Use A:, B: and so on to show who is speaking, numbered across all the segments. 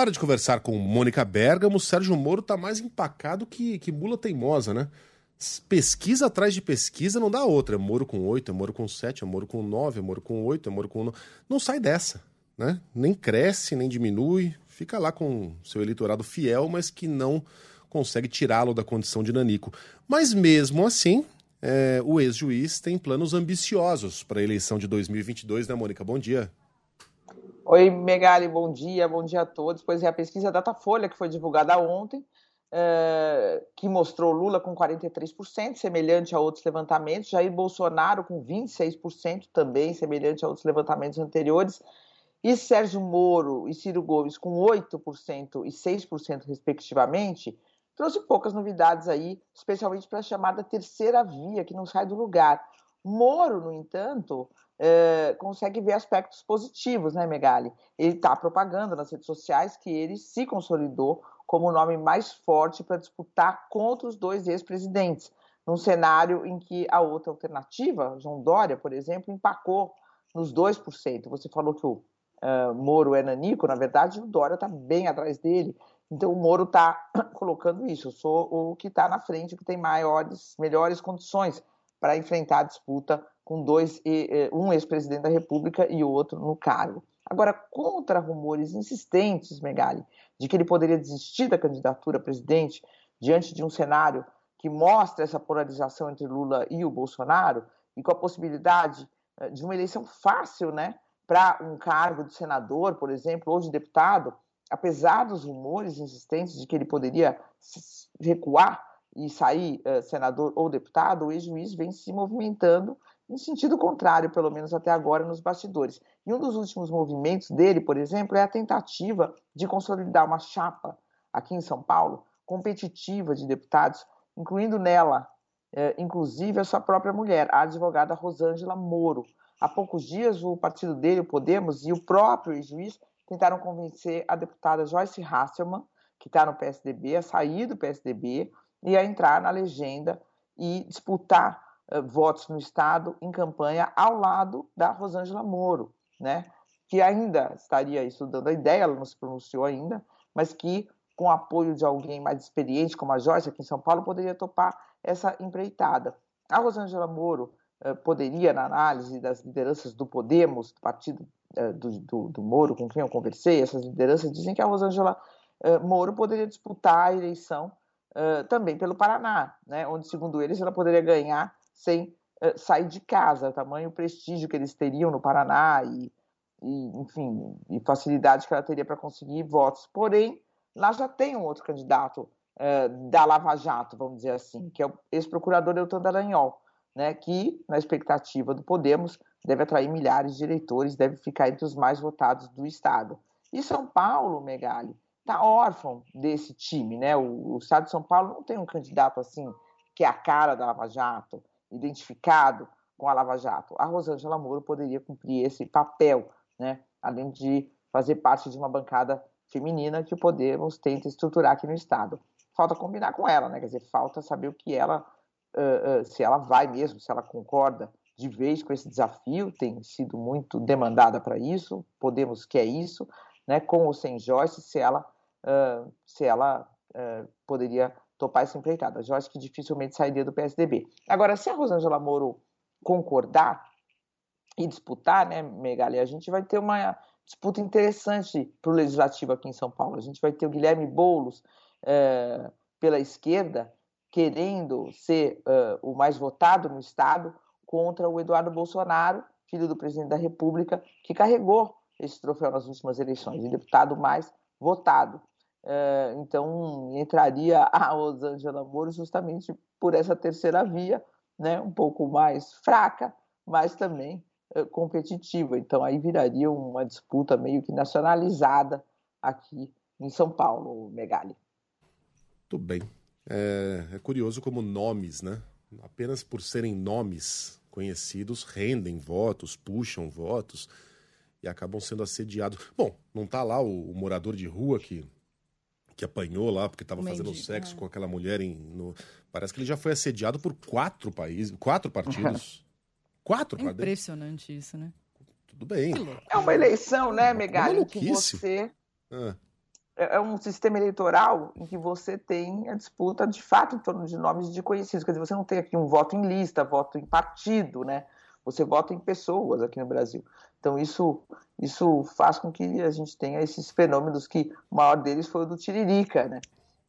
A: Hora de conversar com Mônica Bergamo. Sérgio Moro tá mais empacado que, que mula teimosa, né? Pesquisa atrás de pesquisa não dá outra. É Moro com 8, é Moro com 7, é Moro com 9, é Moro com 8, é Moro com 9. Não sai dessa, né? Nem cresce, nem diminui. Fica lá com seu eleitorado fiel, mas que não consegue tirá-lo da condição de nanico. Mas mesmo assim, é, o ex-juiz tem planos ambiciosos para a eleição de 2022, né, Mônica? Bom dia.
B: Oi, Megali, bom dia, bom dia a todos. Pois é, a pesquisa Datafolha, que foi divulgada ontem, é, que mostrou Lula com 43%, semelhante a outros levantamentos, Jair Bolsonaro com 26%, também semelhante a outros levantamentos anteriores, e Sérgio Moro e Ciro Gomes com 8% e 6%, respectivamente, trouxe poucas novidades aí, especialmente para a chamada terceira via, que não sai do lugar. Moro, no entanto, é, consegue ver aspectos positivos, né, Megali? Ele está propagando nas redes sociais que ele se consolidou como o nome mais forte para disputar contra os dois ex-presidentes, num cenário em que a outra alternativa, João Dória, por exemplo, empacou nos 2%. Você falou que o uh, Moro é nanico, na verdade, o Dória está bem atrás dele. Então, o Moro está colocando isso. Eu sou o que está na frente, o que tem maiores, melhores condições para enfrentar a disputa com dois, um ex-presidente da República e outro no cargo. Agora, contra rumores insistentes, Megali, de que ele poderia desistir da candidatura a presidente diante de um cenário que mostra essa polarização entre Lula e o Bolsonaro, e com a possibilidade eh, de uma eleição fácil, né, para um cargo de senador, por exemplo, ou de deputado, apesar dos rumores insistentes de que ele poderia recuar e sair uh, senador ou deputado, o ex-juiz vem se movimentando em sentido contrário, pelo menos até agora, nos bastidores. E um dos últimos movimentos dele, por exemplo, é a tentativa de consolidar uma chapa aqui em São Paulo, competitiva de deputados, incluindo nela, eh, inclusive, a sua própria mulher, a advogada Rosângela Moro. Há poucos dias, o partido dele, o Podemos, e o próprio ex-juiz tentaram convencer a deputada Joyce Hasselmann, que está no PSDB, a sair do PSDB e a entrar na legenda e disputar uh, votos no Estado em campanha ao lado da Rosângela Moro, né? que ainda estaria estudando a ideia, ela não se pronunciou ainda, mas que, com o apoio de alguém mais experiente, como a Joyce aqui em São Paulo, poderia topar essa empreitada. A Rosângela Moro uh, poderia, na análise das lideranças do Podemos, do partido uh, do, do, do, Moro, com quem eu conversei, essas lideranças dizem que a Rosângela Moro poderia disputar a eleição também pelo Paraná, né, onde, segundo eles, ela poderia ganhar sem uh, sair de casa, o tamanho prestígio que eles teriam no Paraná e, e enfim, e facilidade que ela teria para conseguir votos. Porém, lá já tem um outro candidato uh, da Lava Jato, vamos dizer assim, que é o ex-procurador Deltan Dallagnol, né, que, na expectativa do Podemos, deve atrair milhares de eleitores, deve ficar entre os mais votados do Estado. E São Paulo, Megali, está órfão desse time, né? O, o, Estado de São Paulo não tem um candidato assim que é a cara da Lava Jato, identificado com a Lava Jato. A Rosângela Moro poderia cumprir esse papel, né? Além de fazer parte de uma bancada feminina que o Podemos tenta estruturar aqui no Estado. Falta combinar com ela, né? Quer dizer, falta saber o que ela, uh, uh, se ela vai mesmo, se ela concorda de vez com esse desafio, tem sido muito demandada para isso, Podemos quer isso, né, com ou sem Joyce, se ela, uh, se ela uh, poderia topar essa empreitada. Joyce que dificilmente sairia do PSDB. Agora, se a Rosângela Moro concordar e disputar, né, Megali, a gente vai ter uma disputa interessante para o legislativo aqui em São Paulo. A gente vai ter o Guilherme Boulos é, pela esquerda, querendo ser uh, o mais votado no Estado, contra o Eduardo Bolsonaro, filho do presidente da República, que carregou esse troféu nas últimas eleições, o deputado mais votado. Uh, então, entraria a Rosângela Moro justamente por essa terceira via, né, um pouco mais fraca, mas também uh, competitiva. Então, aí viraria uma disputa meio que nacionalizada aqui em São Paulo, Megali.
A: Tudo bem. É, é, curioso como nomes, né? Apenas por serem nomes conhecidos, rendem votos, puxam votos e acabam sendo assediados. Bom, não tá lá o, o morador de rua que, que apanhou lá porque estava fazendo sexo é. com aquela mulher em. No... Parece que ele já foi assediado por quatro países, quatro partidos. quatro
C: é Impressionante isso, né?
A: Tudo bem.
B: É uma eleição, né, Megali, que você. Ah é, é um sistema eleitoral em que você tem a disputa de fato em torno de nomes de conhecidos. Quer dizer, você não tem aqui um voto em lista, voto em partido, né? Você vota em pessoas aqui no Brasil. Então isso, isso faz com que a gente tenha esses fenômenos que o maior deles foi o do Tiririca, né?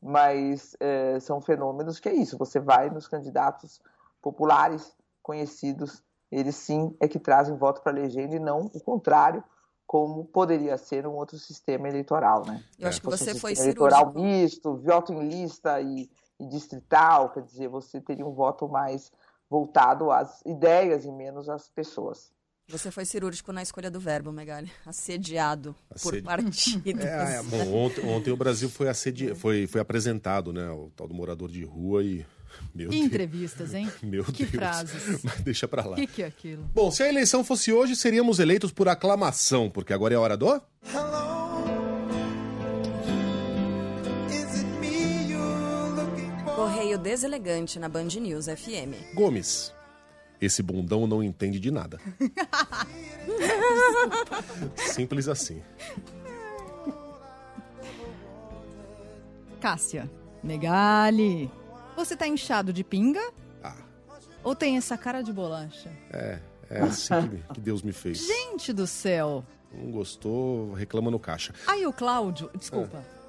B: Mas é, são fenômenos que é isso. Você vai nos candidatos populares, conhecidos, eles sim é que trazem voto para a legenda e não o contrário, como poderia ser um outro sistema eleitoral, né?
C: Eu acho que você um foi
B: eleitoral misto, voto em lista e, e, distrital, quer dizer, você teria um voto mais voltado às ideias e menos às pessoas.
C: Você foi cirúrgico na escolha do verbo, Megali. Assediado Assedi... por partidos.
A: É, é, bom, ontem, ontem, o Brasil foi, assedi... foi, foi apresentado, né? O tal do morador de rua e
C: meu entrevistas, hein?
A: Meu
C: que
A: Deus.
C: frases.
A: Mas deixa pra lá. O
C: que, que é aquilo?
A: Bom, se a eleição fosse hoje, seríamos eleitos por aclamação, porque agora é a hora do. Hello.
C: Correio deselegante na Band News FM.
A: Gomes. Esse bundão não entende de nada. Simples assim.
C: Cássia. Megali. Você tá inchado de pinga?
A: Ah.
C: Ou tem essa cara de bolacha?
A: É, é assim que, que Deus me fez.
C: Gente do céu!
A: Não gostou, reclama no caixa.
C: Aí o Cláudio, desculpa. É.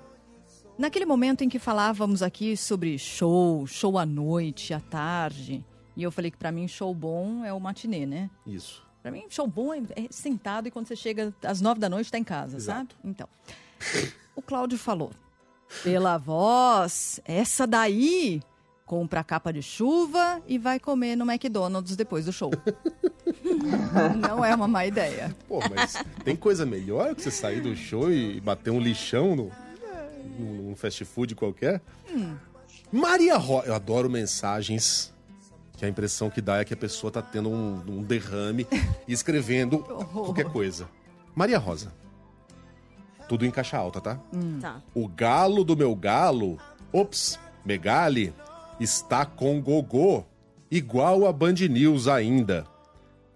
C: Naquele momento em que falávamos aqui sobre show, show à noite, à tarde, e eu falei que para mim show bom é o matinê, né?
A: Isso.
C: Para mim show bom é, é, sentado e quando você chega às nove da noite tá em casa,
A: Exato.
C: sabe? Então, o Cláudio falou: pela voz, essa daí compra a capa de chuva e vai comer no McDonald's depois do show. Não é uma má ideia.
A: Pô, mas tem coisa melhor que você sair do show e bater um lixão no, num fast food qualquer? Hum. Maria Rosa. Eu adoro mensagens que a impressão que dá é que a pessoa tá tendo um, um derrame e escrevendo qualquer coisa. Maria Rosa. Tudo em caixa alta, tá?
C: Hum. tá?
A: O galo do meu galo, ops, Megali, está com gogô, igual a Band News ainda.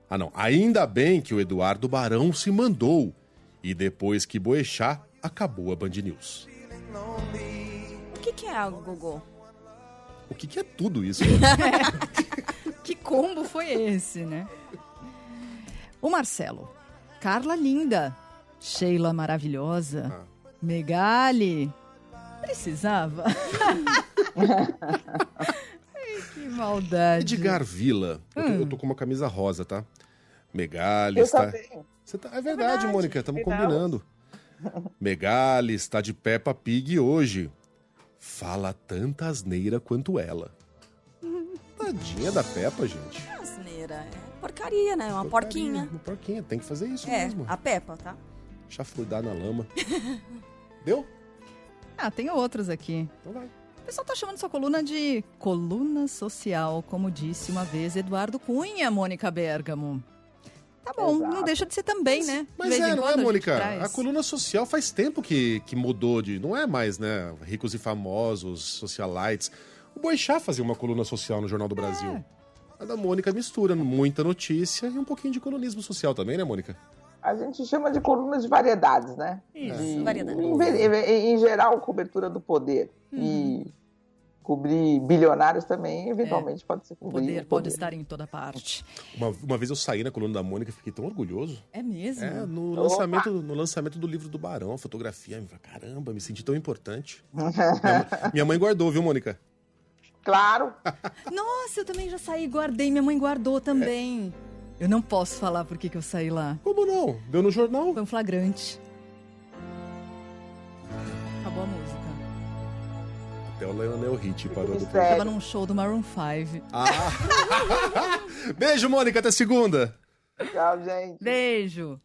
A: Ah não, ainda bem que o Eduardo Barão se mandou. E depois que Boechat, acabou a Band News.
C: O que, que é a gogô?
A: O que, que é tudo isso?
C: que combo foi esse, né? O Marcelo. Carla linda. Sheila maravilhosa. Ah. Megali. Precisava. Ai, que maldade.
A: Edgar Vila. Hum. Eu, tô, eu, tô, com uma camisa rosa, tá? Megali está. Você tá... É verdade, é verdade Mônica, estamos combinando. Megali está de Peppa Pig hoje. Fala tanta asneira quanto ela. Tadinha da Peppa, gente.
C: Asneira, é porcaria, né? Uma porcaria, porquinha.
A: Uma porquinha, tem que fazer isso
C: é,
A: mesmo.
C: A Peppa, tá?
A: Chafurdar na lama. Deu?
C: Ah, tem outros aqui.
A: Então vai.
C: O pessoal tá chamando sua coluna de coluna social, como disse uma vez Eduardo Cunha, Mônica Bergamo. Tá bom, Exato. não deixa de ser também,
A: mas,
C: né?
A: Mas é, não é, Mônica? A, a, coluna social faz tempo que, que mudou de. Não é mais, né? Ricos e famosos, socialites. O Boixá fazia uma coluna social no Jornal do é. Brasil. A da Mônica mistura muita notícia e um pouquinho de colunismo social também, né, Mônica?
B: a gente chama de colunas de variedades, né?
C: Isso, de, variedades.
B: Em, em, geral, cobertura do poder. Uhum. E cobrir bilionários também, eventualmente pode ser
C: O
B: cobrir.
C: poder pode estar em toda parte.
A: Uma, uma vez eu saí na coluna da Mônica e fiquei tão orgulhoso.
C: É mesmo?
A: É, no lançamento, no lançamento do livro do Barão, a fotografia. Caramba, me senti tão importante. minha, mãe- minha mãe guardou, viu, Mônica?
B: Claro,
C: Nossa, eu também já saí e guardei. Minha mãe guardou também. Eu não posso falar por que que eu saí lá.
A: Como não? Deu no jornal?
C: Foi um flagrante. Acabou a música.
A: Até o Leonel Hit parou do.
C: Tava num show do Maroon 5.
A: Beijo, Mônica, até segunda.
B: tchau, gente.
C: Beijo.